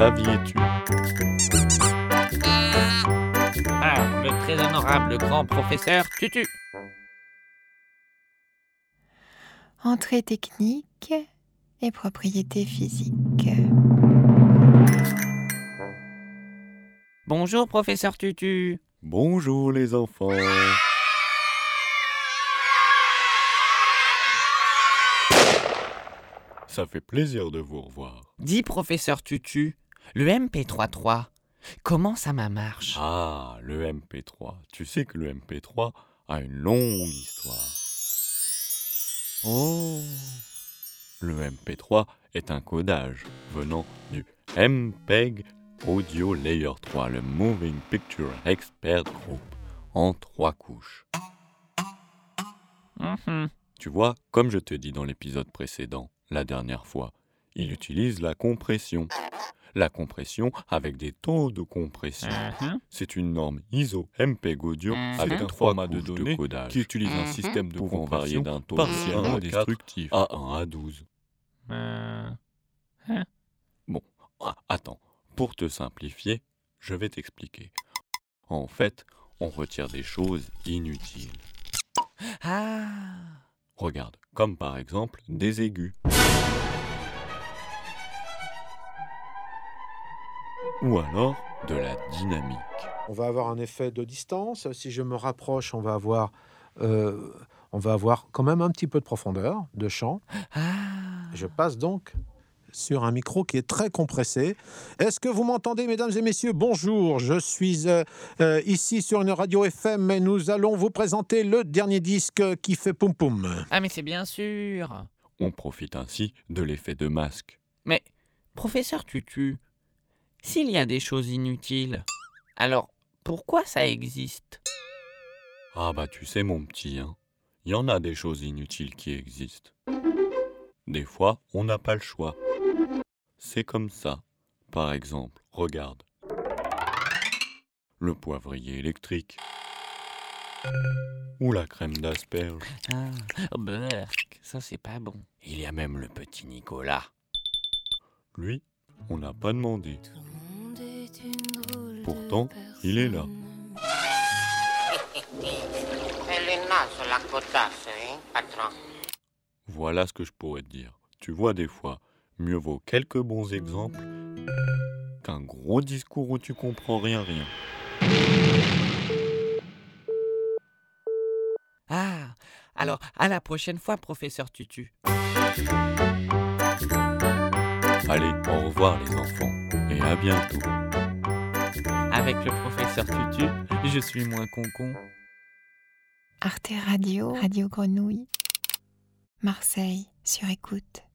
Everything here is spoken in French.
saviez-tu? Ah, le très honorable grand professeur Tutu. Entrée technique et propriété physique. Bonjour professeur Tutu. Bonjour les enfants. Ça fait plaisir de vous revoir. Dis professeur Tutu, le MP33, comment ça ma marche? Ah, le MP3. Tu sais que le MP3 a une longue histoire. Oh. Le MP3 est un codage venant du MPEG Audio Layer 3, le Moving Picture Expert Group, en trois couches. Mhm. Tu vois, comme je te dis dans l'épisode précédent, la dernière fois, il utilise la compression. La compression avec des taux de compression. Mhm. C'est une norme ISO MPEG Audio Mhm. avec un Trois format de codage qui utilise un Mhm. système de Pouvant compression varier d'un taux partiellement de 1 à destructif à 1 à 12. Euh, Ah, attends, pour te simplifier, je vais t'expliquer. En fait, on retire des choses inutiles. Ah. Regarde, comme par exemple des aigus. Ou alors de la dynamique. On va avoir un effet de distance. Si je me rapproche, on va avoir, euh, on va avoir quand même un petit peu de profondeur de champ. Ah. Je passe donc sur un micro qui est très compressé. Est-ce que vous m'entendez, mesdames et messieurs? Bonjour, je suis euh, euh, ici sur une radio FM et nous allons vous présenter le dernier disque qui fait poum poum. Ah mais c'est bien sûr. On profite ainsi de l'effet de masque. Mais professeur Tutu, s'il y a des choses inutiles, alors pourquoi ça existe? Ah bah tu sais mon petit, hein, il y en a des choses inutiles qui existent. Des fois, on n'a pas le choix. C'est comme ça. Par exemple, regarde. Le poivrier électrique. Ou la crème d'asperge. Ah, berk, ça c'est pas bon. Il y a même le petit Nicolas. Lui, on n'a pas demandé. Pourtant, il est là. La cotasse, hein, patron Voilà ce que je pourrais te dire. Tu vois des fois, mieux vaut quelques bons exemples qu'un gros discours où tu comprends rien rien. Ah, alors à la prochaine fois, professeur Tutu. Allez, au revoir les enfants et à bientôt. Avec le professeur Tutu, je suis moins concon. Arte Radio, Radio Grenouille. Marseille, sur écoute.